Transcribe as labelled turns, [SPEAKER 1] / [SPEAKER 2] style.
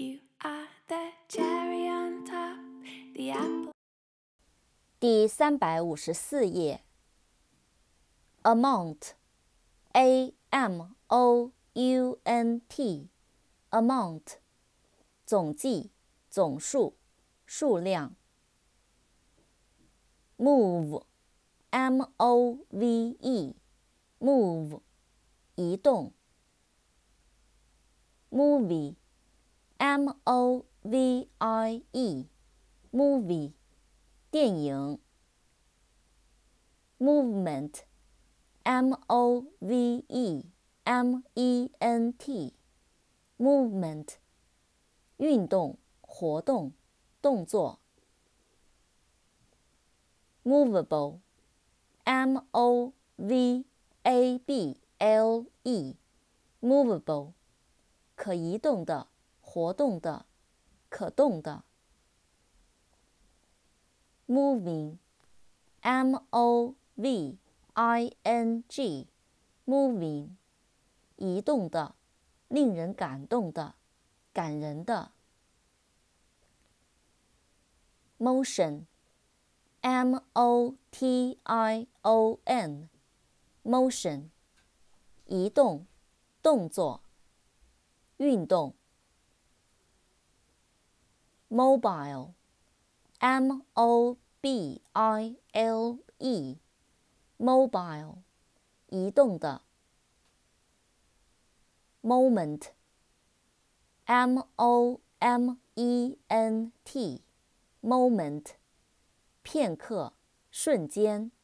[SPEAKER 1] You are the cherry on top, the apple.
[SPEAKER 2] 第三百五十四页。Amount, A M O U N T, amount，总计、总数、数量。Move, M O V E, move，移动。Movie。movie，m o v i e，movie，电影。movement，m o v e m e n t，movement，运动、活动、动作。movable，m o v a b l e，movable，可移动的、 活动的、可动的。moving，m o v i n g，moving，移动的，令人感动的，感人的。motion，m o t i o n，motion，移动，动作，运动。mobile，m o b i l e，mobile，移动的。moment，m o m e n t，moment，片刻，瞬间。
[SPEAKER 1] Into